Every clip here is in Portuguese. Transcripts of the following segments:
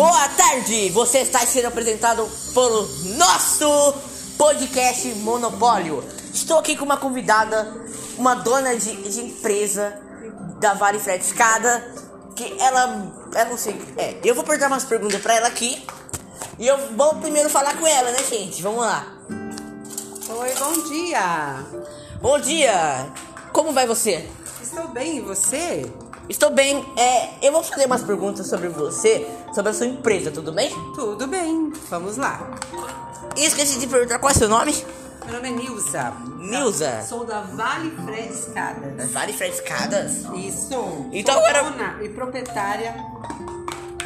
Boa tarde! Você está sendo apresentado pelo nosso podcast Monopólio. Estou aqui com uma convidada, uma dona de, de empresa da Vale Fred Escada, que ela, ela não sei, é, eu vou perguntar umas perguntas pra ela aqui. E eu vou primeiro falar com ela, né, gente? Vamos lá. Oi, bom dia. Bom dia! Como vai você? Estou bem, e você? Estou bem. É, eu vou fazer umas perguntas sobre você, sobre a sua empresa, tudo bem? Tudo bem, vamos lá. E esqueci de perguntar qual é o seu nome? Meu nome é Nilza. Nilza. Sou da Vale Fred Escadas. Vale Fred Escadas. Isso. Então Sou agora- dona e proprietária.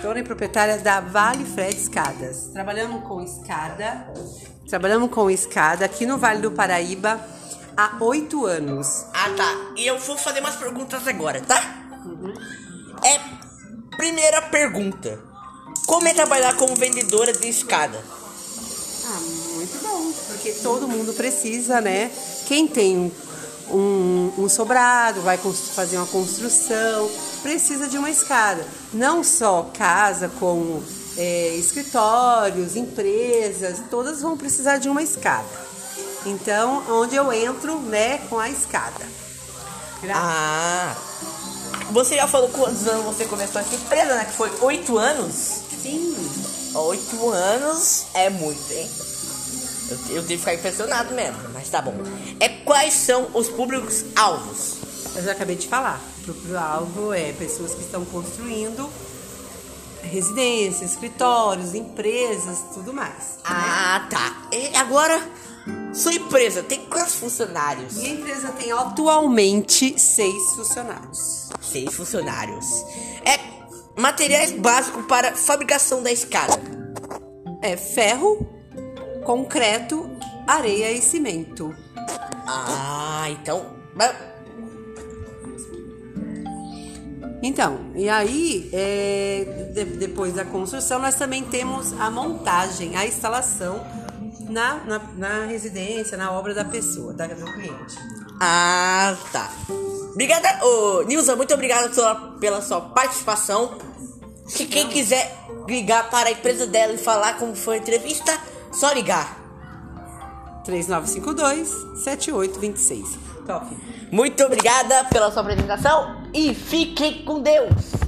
Dona e proprietária da Vale Fred Escadas. Trabalhamos com escada. Trabalhamos com escada aqui no Vale do Paraíba há oito anos. Ah, tá. E eu vou fazer umas perguntas agora, tá? É. Primeira pergunta: Como é trabalhar como vendedora de escada? Ah, muito bom, porque todo mundo precisa, né? Quem tem um, um sobrado, vai fazer uma construção, precisa de uma escada. Não só casa, como é, escritórios, empresas, todas vão precisar de uma escada. Então, onde eu entro, né, com a escada. Ah. Você já falou quantos anos você começou essa empresa, né? Que foi oito anos? Sim. Oito anos é muito, hein? Eu, eu devo ficar impressionado mesmo, mas tá bom. É quais são os públicos alvos? Eu já acabei de falar. O alvo é pessoas que estão construindo residências, escritórios, empresas, tudo mais. Ah, tá. E agora, sua empresa tem quantos funcionários? Minha empresa tem atualmente seis funcionários. Seis funcionários. É materiais básicos para fabricação da escada. É ferro, concreto, areia e cimento. Ah, então. Então, e aí, é, de- depois da construção, nós também temos a montagem, a instalação na, na, na residência, na obra da pessoa, da, do cliente. Ah, tá. Obrigada, ô, Nilza, muito obrigada pela, pela sua participação. Se quem quiser ligar para a empresa dela e falar como foi a entrevista, só ligar. 3952-7826. Top. Muito obrigada pela sua apresentação e fiquem com Deus.